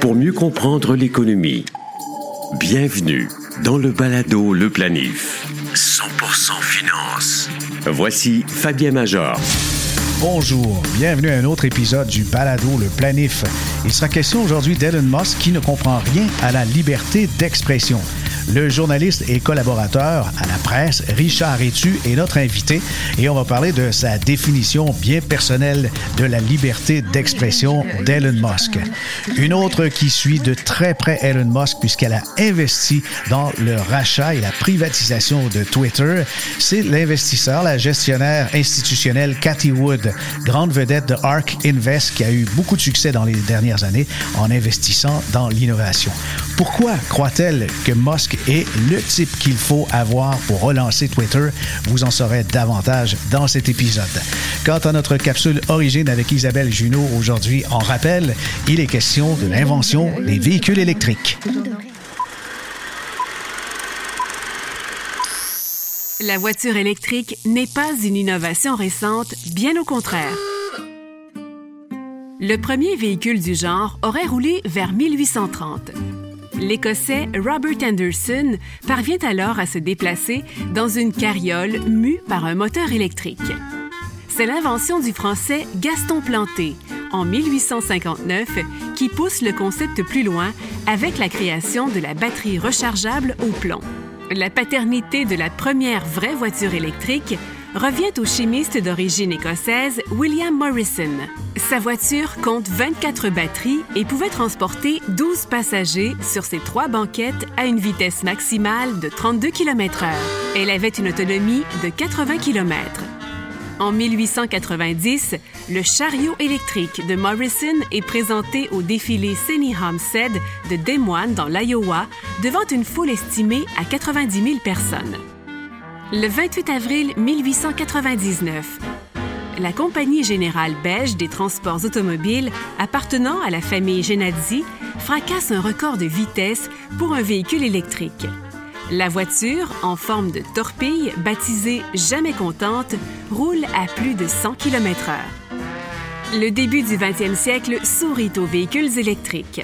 Pour mieux comprendre l'économie, bienvenue dans le balado Le Planif. 100% finance. Voici Fabien Major. Bonjour, bienvenue à un autre épisode du Balado Le Planif. Il sera question aujourd'hui d'Elon Musk qui ne comprend rien à la liberté d'expression. Le journaliste et collaborateur à la presse, Richard Etu, est notre invité et on va parler de sa définition bien personnelle de la liberté d'expression d'Elon Musk. Une autre qui suit de très près Elon Musk puisqu'elle a investi dans le rachat et la privatisation de Twitter, c'est l'investisseur, la gestionnaire institutionnelle Cathy Wood, grande vedette de ARK Invest qui a eu beaucoup de succès dans les dernières années en investissant dans l'innovation. Pourquoi croit-elle que Musk est le type qu'il faut avoir pour relancer Twitter. Vous en saurez davantage dans cet épisode. Quant à notre capsule Origine avec Isabelle Junot aujourd'hui, en rappel, il est question de l'invention des véhicules électriques. La voiture électrique n'est pas une innovation récente, bien au contraire. Le premier véhicule du genre aurait roulé vers 1830 l'Écossais Robert Anderson parvient alors à se déplacer dans une carriole mue par un moteur électrique. C'est l'invention du Français Gaston Planté, en 1859, qui pousse le concept plus loin avec la création de la batterie rechargeable au plomb. La paternité de la première vraie voiture électrique revient au chimiste d'origine écossaise William Morrison. Sa voiture compte 24 batteries et pouvait transporter 12 passagers sur ses trois banquettes à une vitesse maximale de 32 km/h. Elle avait une autonomie de 80 km. En 1890, le chariot électrique de Morrison est présenté au défilé Senny Homestead de Des Moines dans l'Iowa devant une foule estimée à 90 000 personnes. Le 28 avril 1899, la Compagnie générale belge des transports automobiles appartenant à la famille Genadzi fracasse un record de vitesse pour un véhicule électrique. La voiture, en forme de torpille, baptisée Jamais contente, roule à plus de 100 km/h. Le début du 20e siècle sourit aux véhicules électriques.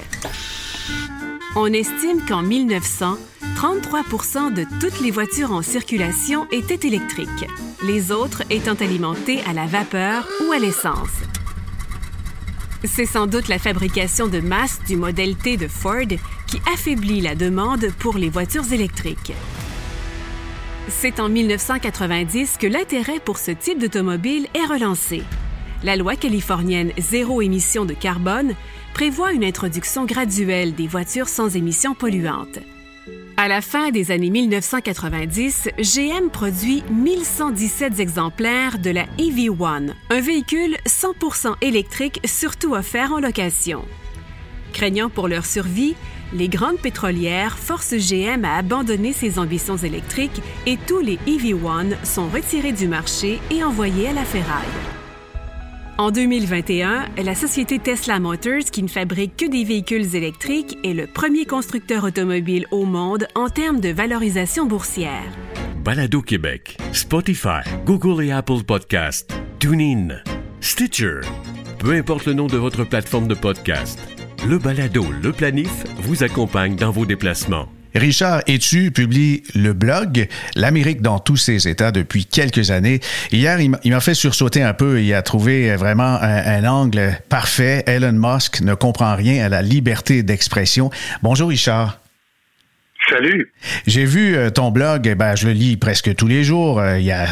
On estime qu'en 1900, 33 de toutes les voitures en circulation étaient électriques, les autres étant alimentées à la vapeur ou à l'essence. C'est sans doute la fabrication de masse du modèle T de Ford qui affaiblit la demande pour les voitures électriques. C'est en 1990 que l'intérêt pour ce type d'automobile est relancé. La loi californienne zéro émission de carbone prévoit une introduction graduelle des voitures sans émissions polluantes. À la fin des années 1990, GM produit 1117 exemplaires de la EV1, un véhicule 100% électrique surtout offert en location. Craignant pour leur survie, les grandes pétrolières forcent GM à abandonner ses ambitions électriques et tous les EV1 sont retirés du marché et envoyés à la ferraille. En 2021, la société Tesla Motors, qui ne fabrique que des véhicules électriques, est le premier constructeur automobile au monde en termes de valorisation boursière. Balado Québec, Spotify, Google et Apple Podcasts, TuneIn, Stitcher. Peu importe le nom de votre plateforme de podcast, le Balado Le Planif vous accompagne dans vos déplacements. Richard Etu publie le blog L'Amérique dans tous ses états depuis quelques années. Hier, il m'a fait sursauter un peu. Il a trouvé vraiment un, angle parfait. Elon Musk ne comprend rien à la liberté d'expression. Bonjour Richard. Salut. J'ai vu euh, ton blog, eh ben, je le lis presque tous les jours. Euh, il y a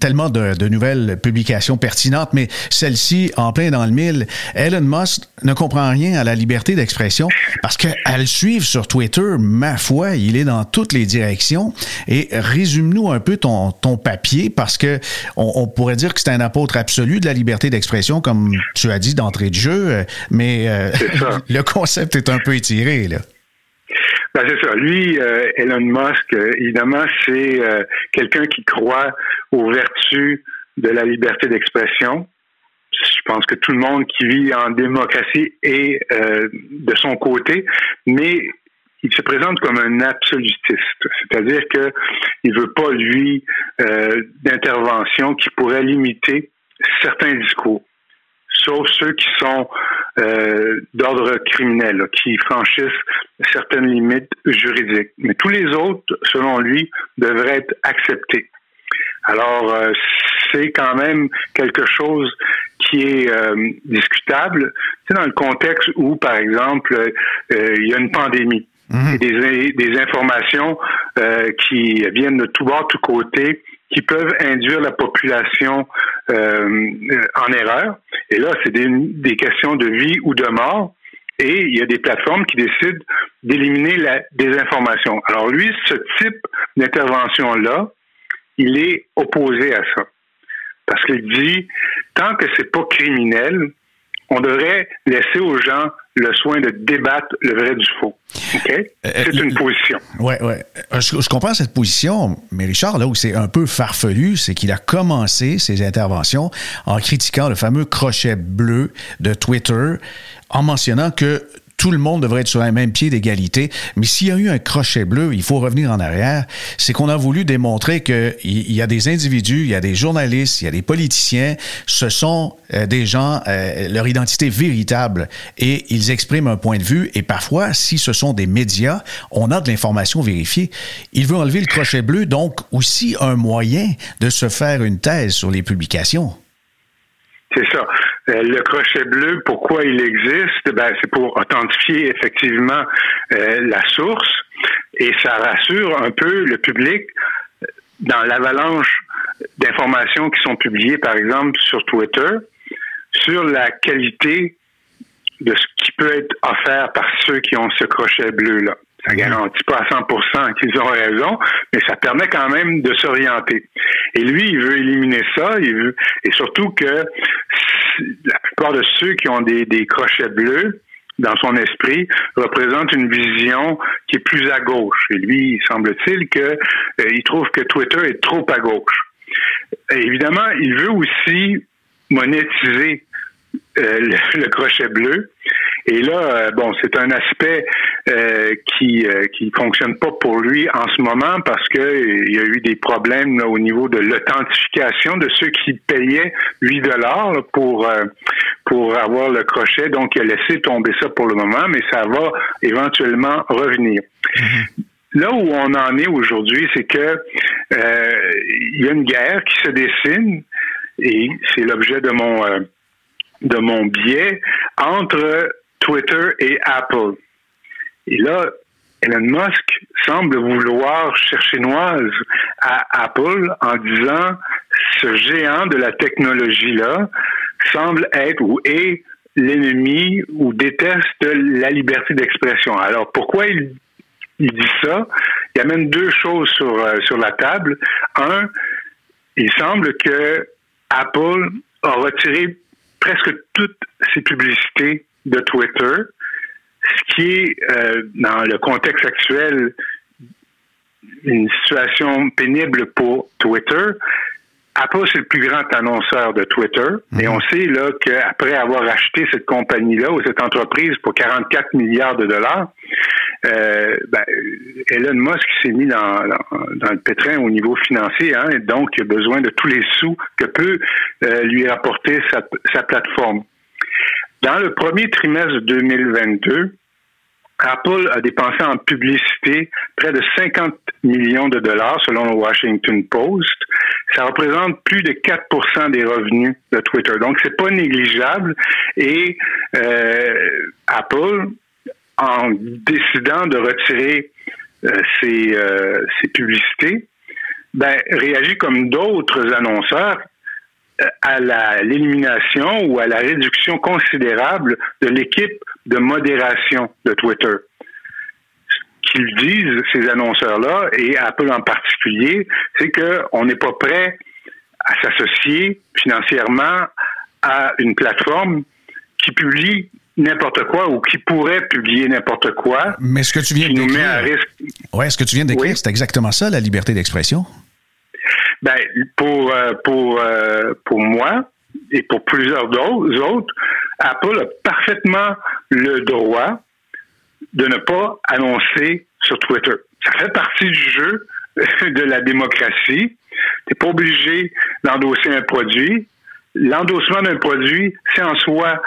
tellement de, nouvelles publications pertinentes, mais celle-ci, en plein dans le mille, Elon Musk ne comprend rien à la liberté d'expression parce qu'à le suivre sur Twitter, ma foi, il est dans toutes les directions. Et résume-nous un peu ton, ton papier parce que on, pourrait dire que c'est un apôtre absolu de la liberté d'expression, comme tu as dit d'entrée de jeu, euh, mais le concept est un peu étiré, là. Ben, c'est ça. Lui, euh, Elon Musk, euh, évidemment, c'est euh, quelqu'un qui croit aux vertus de la liberté d'expression. Je pense que tout le monde qui vit en démocratie est de son côté, mais il se présente comme un absolutiste, c'est-à-dire que il veut pas lui d'intervention qui pourrait limiter certains discours. Sauf ceux qui sont euh, d'ordre criminel, qui franchissent certaines limites juridiques. Mais tous les autres, selon lui, devraient être acceptés. Alors, euh, c'est quand même quelque chose qui est euh, discutable. C'est dans le contexte où, par exemple, il y a une pandémie. Mhm. Et des, des informations qui viennent de tout bord, tout côté, qui peuvent induire la population euh, en erreur. Et là, c'est des, des, questions de vie ou de mort. Et il y a des plateformes qui décident d'éliminer la désinformation. Alors lui, ce type d'intervention-là, il est opposé à ça. Parce qu'il dit, tant que c'est pas criminel, on devrait laisser aux gens le soin de débattre le vrai du faux. OK? Euh, c'est une position. Oui, oui. Euh, je, comprends cette position, mais Richard, là où c'est un peu farfelu, c'est qu'il a commencé ses interventions en critiquant le fameux crochet bleu de Twitter, en mentionnant que tout le monde devrait être sur un même pied d'égalité. Mais s'il y a eu un crochet bleu, il faut revenir en arrière, c'est qu'on a voulu démontrer qu'il y a des individus, il y a des journalistes, il y a des politiciens, ce sont euh, des gens, euh, leur identité véritable, et ils expriment un point de vue, et parfois, si ce sont des médias, on a de l'information vérifiée. Il veut enlever le crochet bleu, donc aussi un moyen de se faire une thèse sur les publications. C'est ça. Euh, le crochet bleu, pourquoi il existe? Ben, c'est pour authentifier effectivement euh, la source et ça rassure un peu le public dans l'avalanche d'informations qui sont publiées, par exemple, sur Twitter, sur la qualité de ce qui peut être offert par ceux qui ont ce crochet bleu-là. Ça garantit pas à 100% qu'ils ont raison, mais ça permet quand même de s'orienter. Et lui, il veut éliminer ça, il veut, et surtout que la plupart de ceux qui ont des, crochets bleus dans son esprit représentent une vision qui est plus à gauche. Et lui, il semble-t-il que euh, trouve que Twitter est trop à gauche. évidemment, il veut aussi monétiser euh, le, crochet bleu. Et là, euh, bon, c'est un aspect euh, qui qui fonctionne pas pour lui en ce moment parce que il y a eu des problèmes au niveau de l'authentification de ceux qui payaient 8 dollars pour pour avoir le crochet. Donc, il a laissé tomber ça pour le moment, mais ça va éventuellement revenir. Mm-hmm. Là où on en est aujourd'hui, c'est que il y a une guerre qui se dessine et c'est l'objet de mon de mon biais entre Twitter et Apple. Et là, Elon Musk semble vouloir chercher noise à Apple en disant ce géant de la technologie-là semble être ou est l'ennemi ou déteste la liberté d'expression. Alors pourquoi il, dit ça? Il y a même deux choses sur, euh, sur la table. Un, il semble que Apple a retiré presque toutes ces publicités de Twitter, ce qui est, euh, dans le contexte actuel, une situation pénible pour Twitter. Apple, c'est le plus grand annonceur de Twitter. Et mhm. on sait là qu'après avoir acheté cette compagnie-là ou cette entreprise pour 44 milliards de dollars, euh, ben, Elon Musk s'est mis dans, dans, le pétrin au niveau financier, hein, et donc il a besoin de tous les sous que peut euh, lui apporter sa, sa plateforme. Dans le premier trimestre 2022, Apple a dépensé en publicité près de 50 millions de dollars selon le Washington Post. Ça représente plus de 4% des revenus de Twitter. Donc, c'est pas négligeable. Et euh, Apple, en décidant de retirer euh, ses, euh, ses, publicités, ben, réagit comme d'autres annonceurs à l'élimination ou à la réduction considérable de l'équipe de modération de Twitter. Ce qu'ils disent, ces annonceurs-là, et Apple en particulier, c'est qu'on n'est pas prêt à s'associer financièrement à une plateforme qui publie n'importe quoi ou qui pourrait publier n'importe quoi. Mais ce que tu viens de décrire. Ouais, ce que tu viens d'écrire, c'est exactement ça, la liberté d'expression. Ben, pour, euh, pour, euh, pour moi et pour plusieurs autres, Apple a parfaitement le droit de ne pas annoncer sur Twitter. Ça fait partie du jeu de la démocratie. Tu n'es pas obligé d'endosser un produit. l'endossement d'un produit, c'est en soi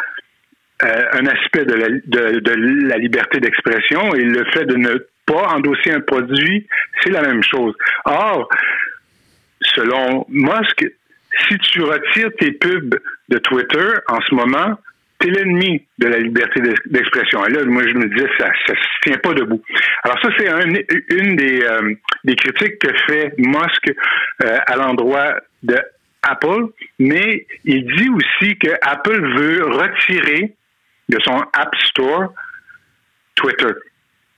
euh, un aspect de la, de, la liberté d'expression et le fait de ne pas endosser un produit, c'est la même chose. Or, selon Musk, si tu retires tes pubs de Twitter en ce moment, tu es l'ennemi de la liberté d'expression. Et là, moi, je me disais, ça ne tient pas debout. Alors ça, c'est une des, euh, des critiques que fait Musk euh, à l'endroit de Apple, mais il dit aussi que Apple veut retirer de son App Store Twitter.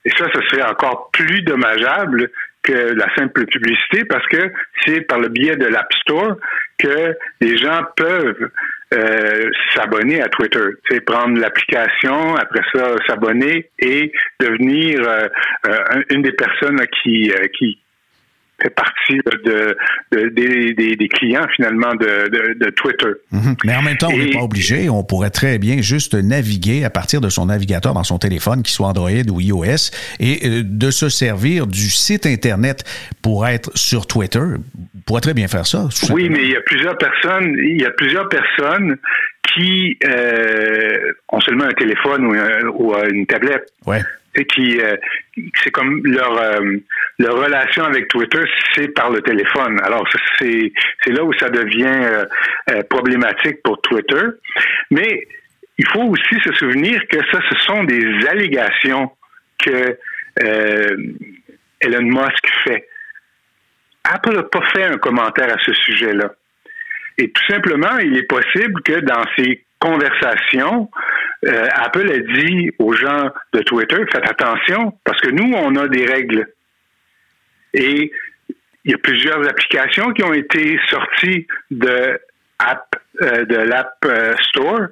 Et ça, ce serait encore plus dommageable que la simple publicité parce que c'est par le biais de l'App Store que les gens peuvent euh, s'abonner à Twitter. C'est prendre l'application, après ça s'abonner et devenir euh, euh, une des personnes qui, qui, fait partie de, des, clients finalement de, Twitter. Mhm. Mais en même temps, on n'est pas obligé. On pourrait très bien juste naviguer à partir de son navigateur dans son téléphone, qu'il soit Android ou iOS, et euh, de se servir du site Internet pour être sur Twitter. On pourrait très bien faire ça. Oui, mais il y a plusieurs personnes, il y a plusieurs personnes qui euh, ont seulement un téléphone ou, une tablette. Ouais qui euh, c'est comme leur euh, leur relation avec Twitter, c'est par le téléphone. Alors c'est c'est là où ça devient euh, problématique pour Twitter. Mais il faut aussi se souvenir que ça, ce sont des allégations que Elon Musk fait. Apple n'a pas fait un commentaire à ce sujet-là. Et tout simplement, il est possible que dans ces conversations, euh, Apple a dit aux gens de Twitter, faites attention, parce que nous, on a des règles. Et il y a plusieurs applications qui ont été sorties de, euh, l'App euh, Store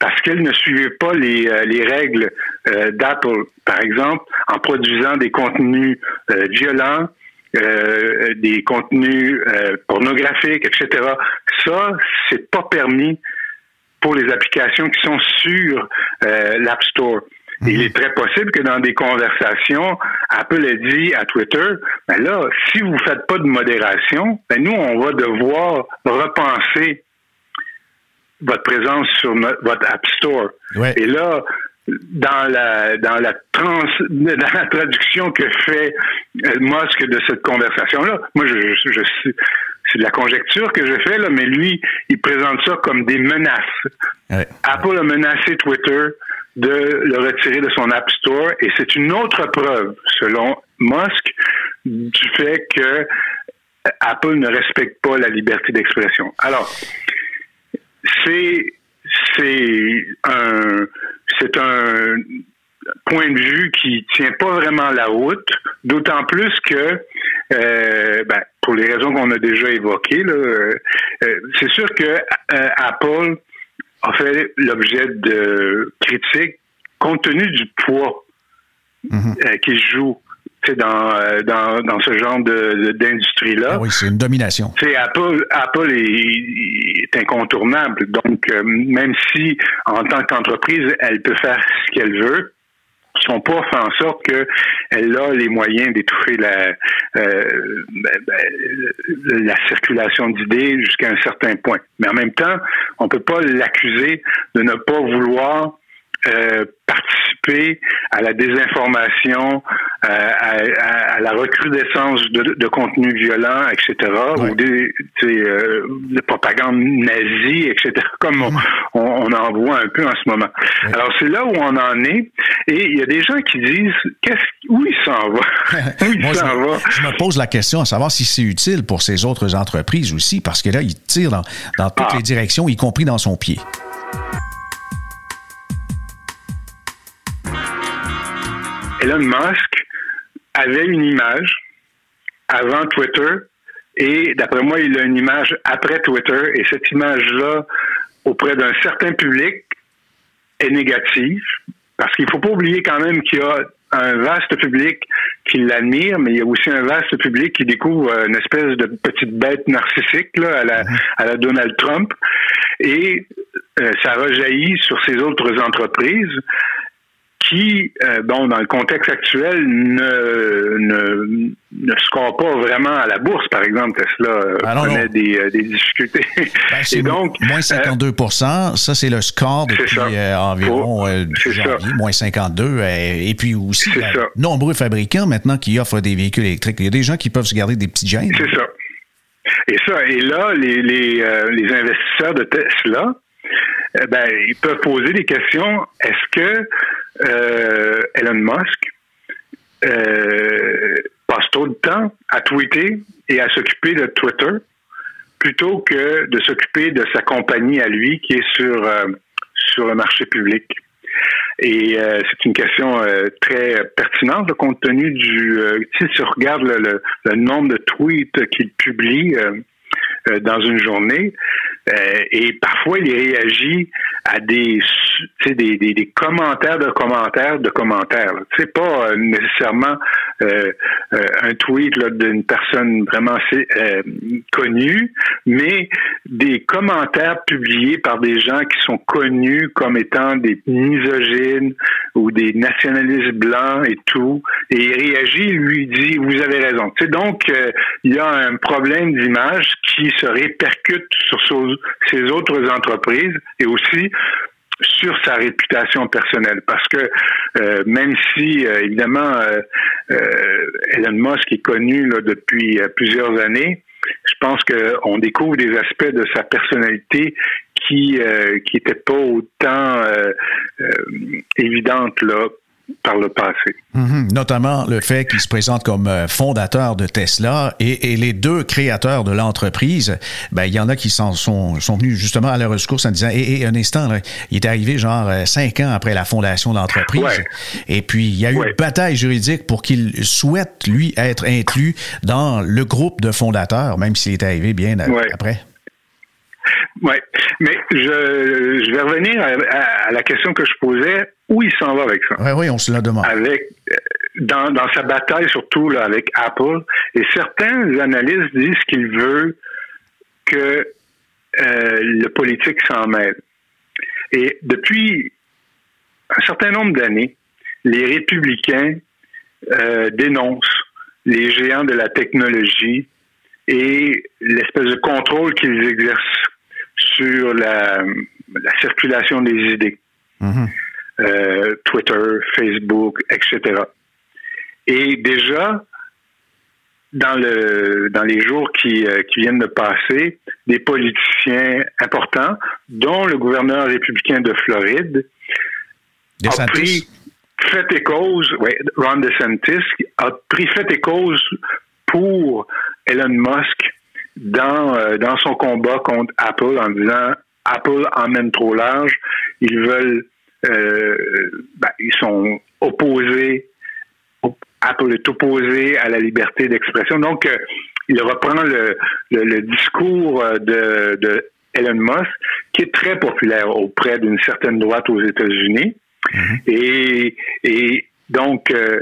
parce qu'elles ne suivaient pas les, règles d'Apple. Par exemple, en produisant des contenus violents, des contenus pornographiques, etc. Ça, c'est pas permis pour les applications qui sont sur euh, l'App Store. Il mhm. est très possible que dans des conversations, Apple ait dit à Twitter, ben là, si vous ne faites pas de modération, ben nous, on va devoir repenser votre présence sur votre App Store. Et là, dans la dans la trans dans la traduction que fait euh, Musk de cette conversation là moi je, je, je c'est de la conjecture que je fais là mais lui il présente ça comme des menaces. Apple a menacé Twitter de le retirer de son App Store et c'est une autre preuve selon Musk du fait que Apple ne respecte pas la liberté d'expression. Alors c'est c'est un c'est un point de vue qui tient pas vraiment la route, d'autant plus que euh, ben, pour les raisons qu'on a déjà évoquées, euh, euh, c'est sûr que Apple a fait l'objet de critiques compte tenu du poids mm-hmm. qu'il joue dans, dans, dans ce genre de, d'industrie-là. Ah oui, c'est une domination. Apple, Apple est, est, incontournable. Donc, euh, même si, en tant qu'entreprise, elle peut faire ce qu'elle veut, son poids fait en sorte qu'elle a les moyens d'étouffer la, euh, ben, ben, la circulation d'idées jusqu'à un certain point. Mais en même temps, on peut pas l'accuser de ne pas vouloir euh, participer à la désinformation, euh, à, la recrudescence de, de contenus violents, etc., ou des, euh, de propagande nazie, etc., comme on, on, en voit un peu en ce moment. Alors c'est là où on en est, et il y a des gens qui disent qu'est-ce, où il s'en va, où il s'en va? Je me pose la question à savoir si c'est utile pour ces autres entreprises aussi, parce que là il tire dans, dans toutes ah. les directions, y compris dans son pied. Elon Musk avait une image avant Twitter et d'après moi, il a une image après Twitter et cette image-là, auprès d'un certain public, est négative parce qu'il ne faut pas oublier quand même qu'il y a un vaste public qui l'admire, mais il y a aussi un vaste public qui découvre une espèce de petite bête narcissique là, à, la, à la Donald Trump. Et euh, ça rejaillit sur ces autres entreprises qui, euh, bon, dans le contexte actuel, ne, ne, ne score pas vraiment à la bourse, par exemple. Tesla euh, Ah, non, connaît non. Des, euh, des difficultés. Ben, c'est Et donc, moins euh, 52 ça c'est le score depuis euh, environ euh, ça. janvier, moins 52. euh, et puis aussi, il y a nombreux fabricants maintenant qui offrent des véhicules électriques. Il y a des gens qui peuvent se garder des petits gènes. C'est ça. Et ça, et là, les, les, euh, les investisseurs de Tesla, euh, ben, ils peuvent poser des questions. Est-ce que euh, Elon Musk euh, passe trop de temps à tweeter et à s'occuper de Twitter plutôt que de s'occuper de sa compagnie à lui qui est sur, euh, sur le marché public? Et euh, c'est une question euh, très pertinente compte tenu du... euh, tu si on regarde le, le- le nombre de tweets qu'il publie euh, euh, dans une journée, euh, et parfois il réagit à des, des, des, des commentaires de commentaires de commentaires. C'est pas euh, nécessairement euh, euh, un tweet d'une personne vraiment assez, connue, mais des commentaires publiés par des gens qui sont connus comme étant des misogynes ou des nationalistes blancs et tout, et il réagit, il lui dit vous avez raison. Tu sais, donc il y a un problème d'image qui se répercute sur so- ses autres entreprises et aussi sur sa réputation personnelle. Parce que euh, même si, euh, évidemment, euh, euh, Elon Musk est connu là, depuis euh, plusieurs années, je pense qu'on découvre des aspects de sa personnalité qui euh, qui n'étaient pas autant évidentes là par le passé. Mhm. Notamment le fait qu'il se présente comme euh, fondateur de Tesla et, et les deux créateurs de l'entreprise, ben, il y en a qui s'en sont, sont venus justement à leur rescours en disant, et, et un instant, là, il est arrivé genre euh, cinq ans après la fondation de l'entreprise. Ouais. Et puis, il y a eu Ouais. une bataille juridique pour qu'il souhaite, lui, être inclus dans le groupe de fondateurs, même s'il est arrivé bien Ouais. après. Oui, mais je, je vais revenir à, à- à la question que je posais. Où il s'en va avec ça? Oui, oui, on se l'a demandé. avec euh, dans, dans sa bataille surtout là, avec Apple. Et certains analystes disent qu'il veut que euh, le politique s'en mêle. Et depuis un certain nombre d'années, les républicains euh, dénoncent les géants de la technologie et l'espèce de contrôle qu'ils exercent sur la, la circulation des idées. Mhm. Euh, Twitter, Facebook, etc. Et déjà, dans le dans les jours qui, euh, qui viennent de passer, des politiciens importants, dont le gouverneur républicain de Floride, a pris fait et cause, ouais, Ron DeSantis a pris fait et cause pour Elon Musk dans, euh, dans son combat contre Apple en disant Apple emmène trop large, ils veulent, euh, ben, ils sont opposés, Apple est opposé à la liberté d'expression. Donc, euh, il reprend le, le, le discours euh, de, de Elon Musk, qui est très populaire auprès d'une certaine droite aux États-Unis. Et, et donc, euh,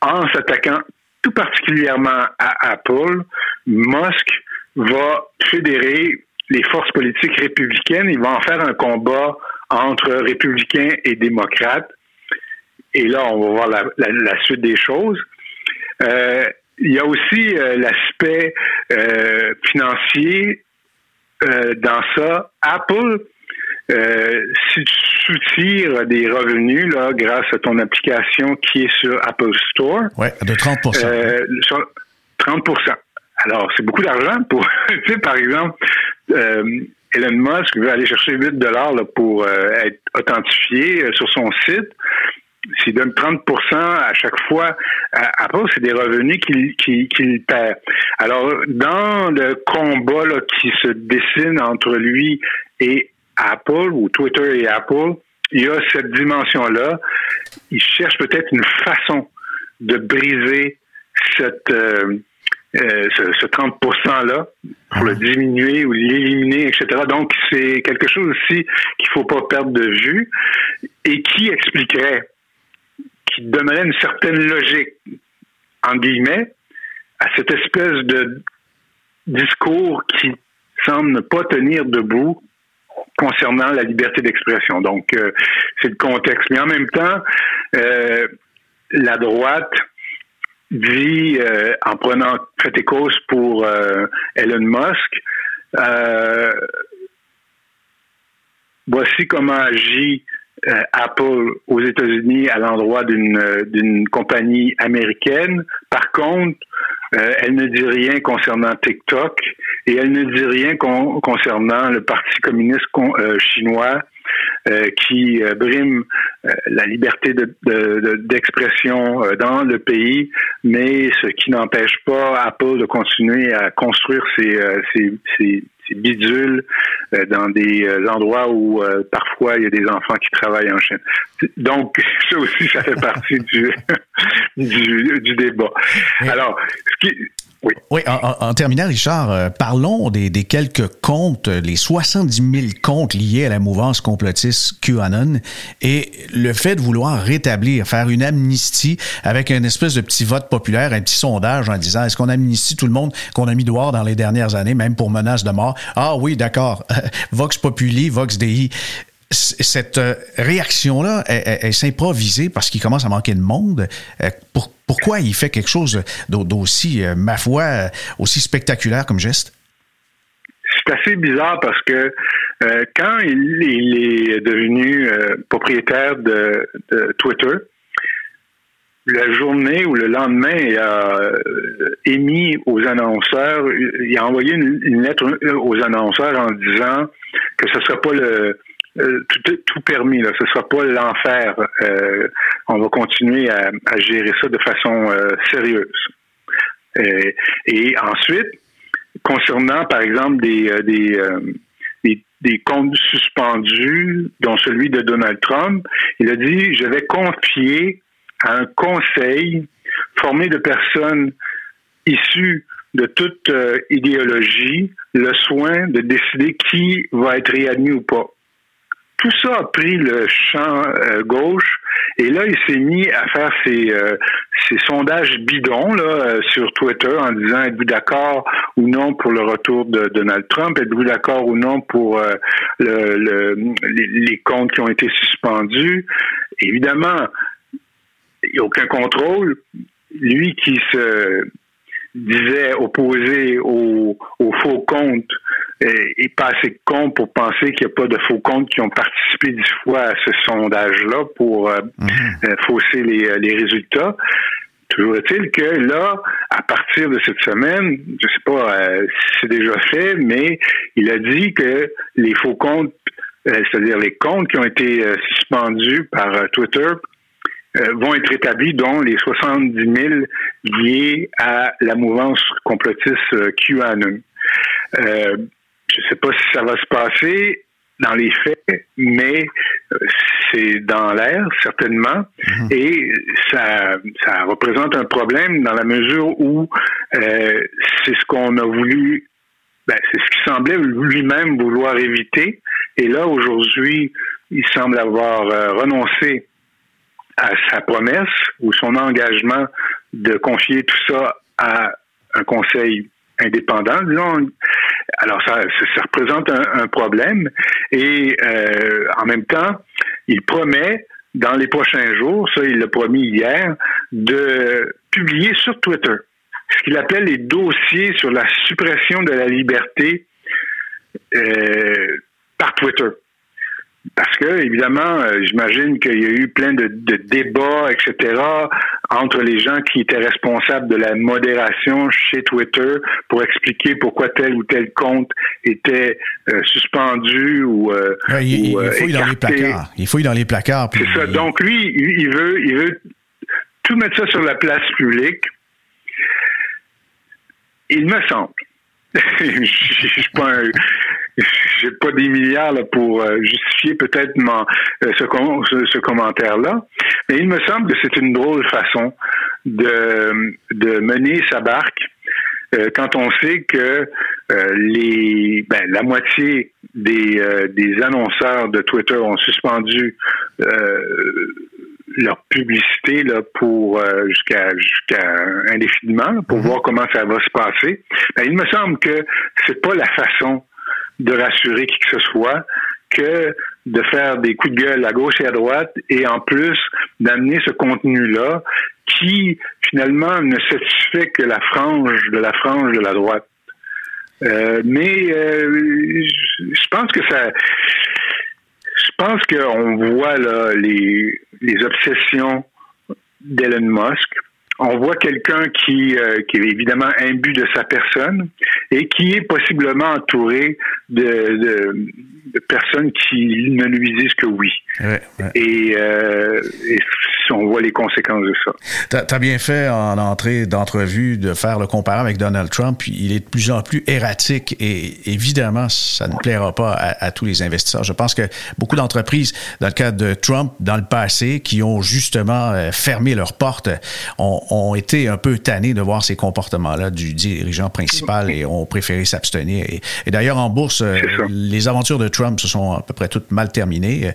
en s'attaquant tout particulièrement à Apple, Musk va fédérer les forces politiques républicaines. Il va en faire un combat entre républicains et démocrates. Et là, on va voir la, la, la suite des choses. Euh, il y a aussi euh, l'aspect euh, financier euh, dans ça. Apple, euh, si tu soutires des revenus là, grâce à ton application qui est sur Apple Store, Oui, de 30 euh, sur 30 Alors, c'est beaucoup d'argent pour, tu sais, par exemple, euh, Elon Musk veut aller chercher 8 dollars pour euh, être authentifié euh, sur son site. S'il donne 30% à chaque fois à Apple, c'est des revenus qu'il qu'il perd. Alors, dans le combat là, qui se dessine entre lui et Apple, ou Twitter et Apple, il y a cette dimension-là. Il cherche peut-être une façon de briser cette, euh, euh, ce, ce 30 %-là pour le diminuer ou l'éliminer, etc. Donc, c'est quelque chose aussi qu'il faut pas perdre de vue et qui expliquerait, qui donnerait une certaine logique, en guillemets, à cette espèce de discours qui semble ne pas tenir debout concernant la liberté d'expression. Donc, c'est le contexte. Mais en même temps, la droite dit, en prenant fait cause pour Elon Musk, voici comment agit euh, Apple aux États-Unis à l'endroit d'une euh, compagnie américaine. Par contre, euh, elle ne dit rien concernant TikTok et elle ne dit rien concernant le Parti communiste chinois qui brime la liberté d'expression de, dans le pays, mais ce qui n'empêche pas Apple de continuer à construire ses, ses, bidules euh, dans des euh, endroits où euh, parfois il y a des enfants qui travaillent en Chine. Donc, ça aussi, ça fait partie du, du, du, débat. Alors, ce qui, oui. Oui, en, terminant, Richard, euh, parlons des, quelques comptes, les 70 000 comptes liés à la mouvance complotiste QAnon et le fait de vouloir rétablir, faire une amnistie avec un espèce de petit vote populaire, un petit sondage en disant est-ce qu'on amnistie tout le monde qu'on a mis dehors dans les dernières années, même pour menace de mort? Ah oui, d'accord. Vox Populi, Vox Dei cette euh, réaction-là, elle, s'improvisait parce qu'il commence à manquer de monde. Euh, pourquoi il fait quelque chose d'aussi, euh, ma foi, aussi spectaculaire comme geste? C'est assez bizarre parce que quand il, est devenu propriétaire de, Twitter, la journée ou le lendemain, il a émis aux annonceurs, il a envoyé une, lettre aux annonceurs en disant que ce ne serait pas le, euh, tout, tout, permis. Là. Ce ne sera pas l'enfer. Euh, on va continuer à, gérer ça de façon euh, sérieuse. Et, ensuite, concernant, par exemple, des, des, des, comptes suspendus, dont celui de Donald Trump, il a dit, je vais confier à un conseil formé de personnes issues de toute idéologie le soin de décider qui va être réadmis ou pas tout ça a pris le champ euh, gauche et là il s'est mis à faire ses, euh, sondages bidons euh, sur Twitter en disant êtes-vous d'accord ou non pour le retour de Donald Trump? Êtes-vous d'accord ou non pour le, les, comptes qui ont été suspendus? Évidemment il n'y a aucun contrôle. Lui qui se disait opposé aux, faux comptes et, pas assez con pour penser qu'il n'y a pas de faux comptes qui ont participé dix fois à ce sondage-là pour euh, mhm. euh, fausser les, euh, les résultats. Toujours est-il que là, à partir de cette semaine, je sais pas si c'est déjà fait, mais il a dit que les faux comptes, c'est-à-dire les comptes qui ont été suspendus par Twitter, vont être établis, dont les 70 000 liés à la mouvance complotiste QAnon. Je ne sais pas si ça va se passer dans les faits, mais euh, c'est dans l'air, certainement. Mhm. Et ça, ça représente un problème dans la mesure où euh, c'est ce qu'on a voulu, ben, c'est ce qui semblait lui-même vouloir éviter. Et là, aujourd'hui, il semble avoir euh, renoncé à sa promesse ou son engagement de confier tout ça à un conseil indépendant. Disons, alors ça, ça représente un, problème et euh, en même temps, il promet dans les prochains jours, ça il l'a promis hier, de publier sur Twitter ce qu'il appelle les dossiers sur la suppression de la liberté euh, par Twitter. Parce que, évidemment, euh, j'imagine qu'il y a eu plein de, débats, etc., entre les gens qui étaient responsables de la modération chez Twitter pour expliquer pourquoi tel ou tel compte était euh, suspendu ou, euh, il, fouille dans les placards. Il fouille dans les placards. C'est ça. Donc, lui, il veut, il veut tout mettre ça sur la place publique. Il me semble. je suis pas un, j'ai pas des milliards pour euh, justifier peut-être euh, ce, ce, commentaire-là, mais il me semble que c'est une drôle façon de, de mener sa barque euh, quand on sait que les ben, la moitié des, des annonceurs de Twitter ont suspendu leur publicité là, pour jusqu'à jusqu'à indéfiniment pour mm-hmm. voir comment ça va se passer. Ben, il me semble que c'est pas la façon de rassurer qui que ce soit que de faire des coups de gueule à gauche et à droite et en plus d'amener ce contenu-là qui finalement ne satisfait que la frange de la frange de la droite. Euh, mais euh, je pense que ça, je pense qu'on voit là les, les obsessions d'Elon Musk on voit quelqu'un qui, euh, qui est évidemment imbu de sa personne et qui est possiblement entouré de, de, personnes qui ne lui disent que oui. Et, euh, et on voit les conséquences de ça. Tu as, bien fait en entrée d'entrevue de faire le comparant avec Donald Trump. Il est de plus en plus erratique et évidemment, ça ne plaira pas à, tous les investisseurs. Je pense que beaucoup d'entreprises, dans le cas de Trump, dans le passé, qui ont justement euh, fermé leurs portes, ont, ont été un peu tannés de voir ces comportements-là du dirigeant principal et ont préféré s'abstenir. Et, d'ailleurs, en bourse, euh, les aventures de Trump se sont à peu près toutes mal terminées.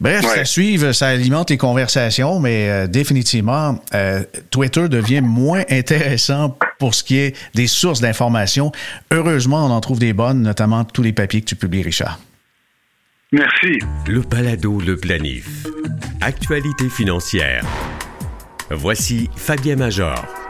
Bref, ça suive, ça alimente les conversations, mais euh, définitivement, euh, Twitter devient moins intéressant pour ce qui est des sources d'informations. Heureusement, on en trouve des bonnes, notamment tous les papiers que tu publies, Richard. Merci. Le Palado, le planif. Actualité financière. Voici Fabien Major.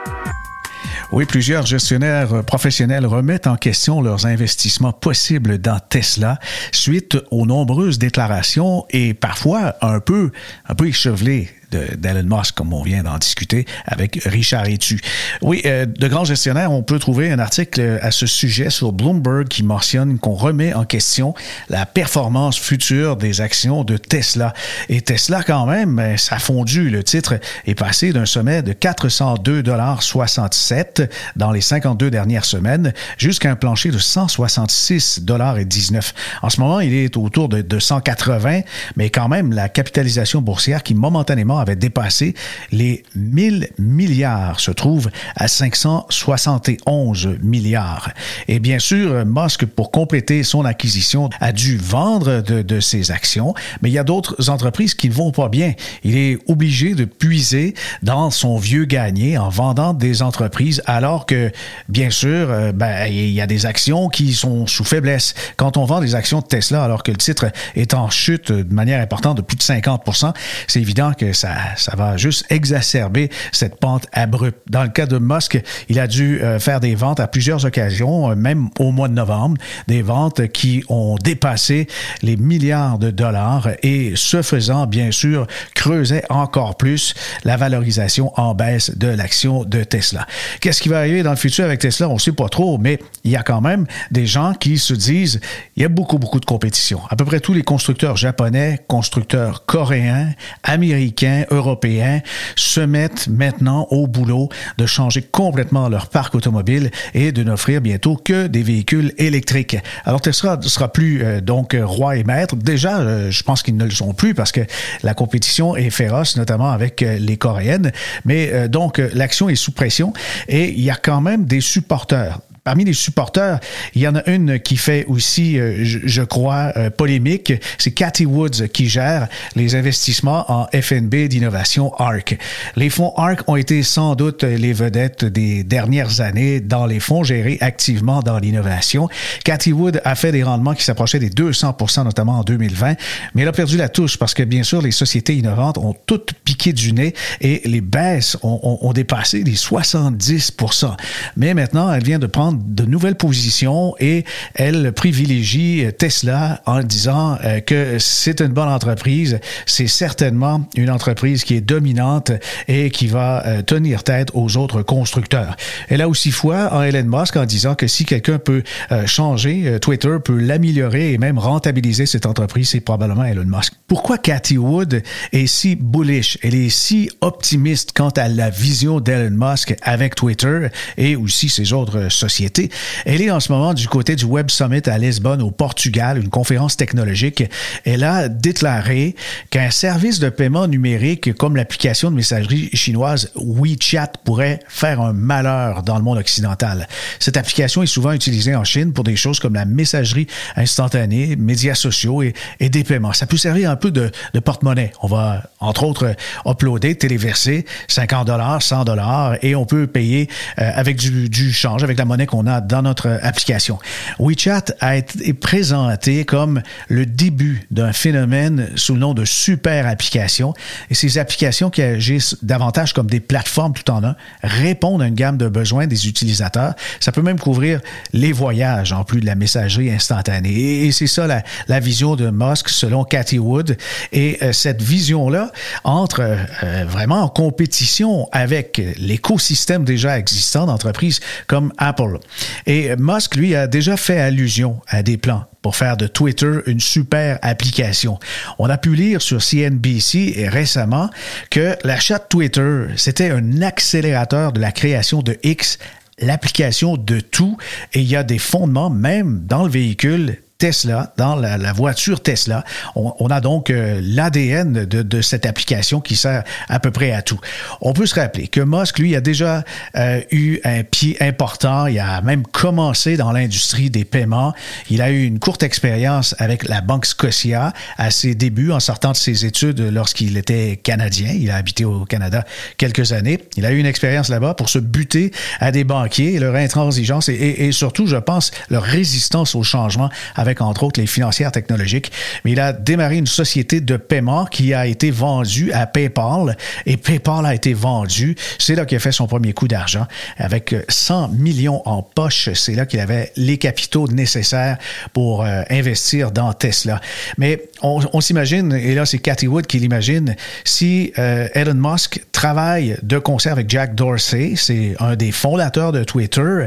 Oui, plusieurs gestionnaires professionnels remettent en question leurs investissements possibles dans Tesla suite aux nombreuses déclarations et parfois un peu, un peu échevelées d'Elon Musk, comme on vient d'en discuter avec Richard Etu. Oui, euh, de grands gestionnaires, on peut trouver un article à ce sujet sur Bloomberg qui mentionne qu'on remet en question la performance future des actions de Tesla. Et Tesla, quand même, ben, ça a fondu. Le titre est passé d'un sommet de 402,67 dans les 52 dernières semaines jusqu'à un plancher de 166,19 En ce moment, il est autour de, de 180, mais quand même, la capitalisation boursière qui momentanément avait dépassé les 1000 milliards, se trouve à 571 milliards. Et bien sûr, Musk, pour compléter son acquisition, a dû vendre de, ses actions, mais il y a d'autres entreprises qui ne vont pas bien. Il est obligé de puiser dans son vieux gagné en vendant des entreprises, alors que, bien sûr, euh, ben, il y a des actions qui sont sous faiblesse. Quand on vend des actions de Tesla, alors que le titre est en chute de manière importante de plus de 50% c'est évident que ça ça, va juste exacerber cette pente abrupte. Dans le cas de Musk, il a dû euh, faire des ventes à plusieurs occasions, euh, même au mois de novembre, des ventes qui ont dépassé les milliards de dollars et ce faisant, bien sûr, creusait encore plus la valorisation en baisse de l'action de Tesla. Qu'est-ce qui va arriver dans le futur avec Tesla? On ne sait pas trop, mais il y a quand même des gens qui se disent, il y a beaucoup, beaucoup de compétition. À peu près tous les constructeurs japonais, constructeurs coréens, américains, européens se mettent maintenant au boulot de changer complètement leur parc automobile et de n'offrir bientôt que des véhicules électriques. Alors Tesla ne sera plus euh, donc roi et maître. Déjà, euh, je pense qu'ils ne le sont plus parce que la compétition est féroce, notamment avec euh, les Coréennes. Mais donc l'action est sous pression et il y a quand même des supporters Parmi les supporters, il y en a une qui fait aussi, euh, je, crois, euh, polémique. C'est Cathy Woods qui gère les investissements en FNB d'innovation ARC. Les fonds ARC ont été sans doute les vedettes des dernières années dans les fonds gérés activement dans l'innovation. Cathy Wood a fait des rendements qui s'approchaient des 200 notamment en 2020, mais elle a perdu la touche parce que, bien sûr, les sociétés innovantes ont toutes piqué du nez et les baisses ont, ont dépassé les 70 Mais maintenant, elle vient de prendre de nouvelles positions et elle privilégie Tesla en disant euh, que c'est une bonne entreprise. C'est certainement une entreprise qui est dominante et qui va euh, tenir tête aux autres constructeurs. Elle a aussi foi en Elon Musk en disant que si quelqu'un peut euh, changer, Twitter peut l'améliorer et même rentabiliser cette entreprise, c'est probablement Elon Musk. Pourquoi Cathy Wood est si bullish? Elle est si optimiste quant à la vision d'Elon Musk avec Twitter et aussi ses autres sociétés? Elle est en ce moment du côté du Web Summit à Lisbonne, au Portugal, une conférence technologique. Elle a déclaré qu'un service de paiement numérique comme l'application de messagerie chinoise WeChat pourrait faire un malheur dans le monde occidental. Cette application est souvent utilisée en Chine pour des choses comme la messagerie instantanée, médias sociaux et, des paiements. Ça peut servir un peu de, porte-monnaie. On va, entre autres, uploader, téléverser 50 dollars, 100 dollars et on peut payer euh, avec du, du change, avec la monnaie qu'on a dans notre application. WeChat a été présenté comme le début d'un phénomène sous le nom de super applications. Et ces applications qui agissent davantage comme des plateformes tout en un répondent à une gamme de besoins des utilisateurs. Ça peut même couvrir les voyages en plus de la messagerie instantanée. Et c'est ça la, la, vision de Musk selon Cathy Wood. Et euh, cette vision-là entre euh, vraiment en compétition avec l'écosystème déjà existant d'entreprises comme Apple. Et Musk, lui, a déjà fait allusion à des plans pour faire de Twitter une super application. On a pu lire sur CNBC récemment que l'achat de Twitter, c'était un accélérateur de la création de X l'application de tout et il y a des fondements même dans le véhicule Tesla, dans la, voiture Tesla. On, a donc euh, l'ADN de, cette application qui sert à peu près à tout. On peut se rappeler que Musk, lui, a déjà euh, eu un pied important. Il a même commencé dans l'industrie des paiements. Il a eu une courte expérience avec la Banque Scotia à ses débuts en sortant de ses études lorsqu'il était canadien. Il a habité au Canada quelques années. Il a eu une expérience là-bas pour se buter à des banquiers, leur intransigeance et, surtout, je pense, leur résistance au changement entre autres les financières technologiques. Mais il a démarré une société de paiement qui a été vendue à PayPal et PayPal a été vendu. C'est là qu'il a fait son premier coup d'argent avec 100 millions en poche. C'est là qu'il avait les capitaux nécessaires pour euh, investir dans Tesla. Mais on, s'imagine, et là c'est Cathy Wood qui l'imagine, si euh, Elon Musk travaille de concert avec Jack Dorsey, c'est un des fondateurs de Twitter,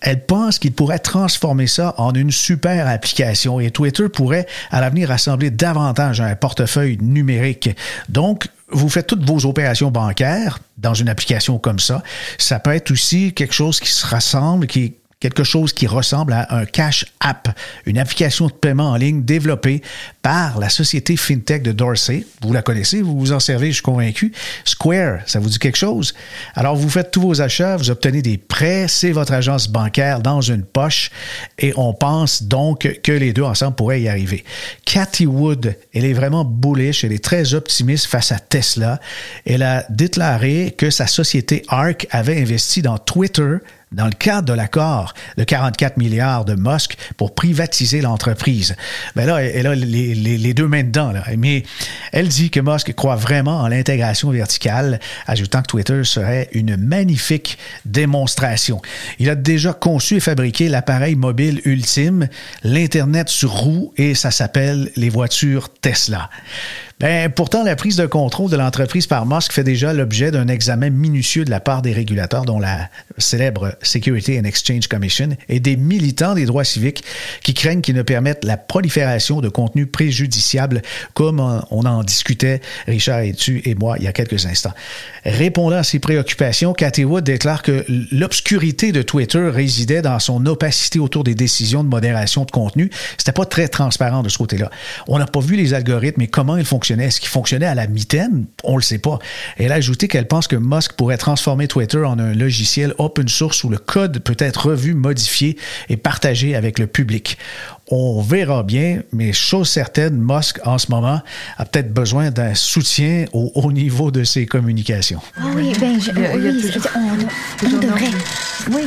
elle pense qu'il pourrait transformer ça en une super application et Twitter pourrait à l'avenir rassembler davantage un portefeuille numérique. Donc, vous faites toutes vos opérations bancaires dans une application comme ça. Ça peut être aussi quelque chose qui se rassemble, qui quelque chose qui ressemble à un Cash App, une application de paiement en ligne développée par la société FinTech de Dorsey. Vous la connaissez, vous vous en servez, je suis convaincu. Square, ça vous dit quelque chose? Alors, vous faites tous vos achats, vous obtenez des prêts, c'est votre agence bancaire dans une poche et on pense donc que les deux ensemble pourraient y arriver. Cathy Wood, elle est vraiment bullish, elle est très optimiste face à Tesla. Elle a déclaré que sa société ARC avait investi dans Twitter dans le cadre de l'accord de 44 milliards de Musk pour privatiser l'entreprise. Ben là, elle a les, les, deux mains dedans. Là. Mais elle dit que Musk croit vraiment en l'intégration verticale, ajoutant que Twitter serait une magnifique démonstration. Il a déjà conçu et fabriqué l'appareil mobile ultime, l'Internet sur roue, et ça s'appelle les voitures Tesla. Ben, pourtant, la prise de contrôle de l'entreprise par Musk fait déjà l'objet d'un examen minutieux de la part des régulateurs, dont la célèbre Security and Exchange Commission, et des militants des droits civiques qui craignent qu'ils ne permettent la prolifération de contenus préjudiciables, comme on en discutait, Richard et tu et moi, il y a quelques instants. Répondant à ces préoccupations, Cathy Wood déclare que l'obscurité de Twitter résidait dans son opacité autour des décisions de modération de contenu. C'était pas très transparent de ce côté-là. On n'a pas vu les algorithmes et comment ils fonctionnent est-ce qu'il fonctionnait à la mitaine? On le sait pas. Elle a ajouté qu'elle pense que Musk pourrait transformer Twitter en un logiciel open source où le code peut être revu, modifié et partagé avec le public. On verra bien, mais chose certaine, Musk, en ce moment, a peut-être besoin d'un soutien au haut niveau de ses communications. Ah oui, ben, oui, on devrait. Oui.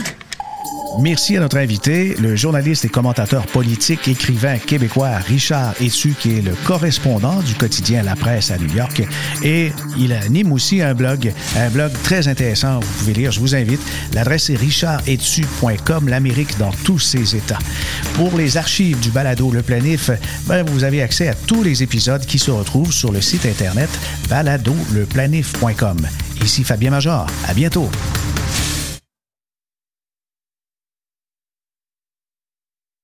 Merci à notre invité, le journaliste et commentateur politique, écrivain québécois Richard Essu, qui est le correspondant du quotidien La Presse à New York. Et il anime aussi un blog, un blog très intéressant. Vous pouvez lire, je vous invite. L'adresse est richardetsu.com, l'Amérique dans tous ses états. Pour les archives du balado Le Planif, ben, vous avez accès à tous les épisodes qui se retrouvent sur le site internet baladoleplanif.com. Ici Fabien Major. À bientôt.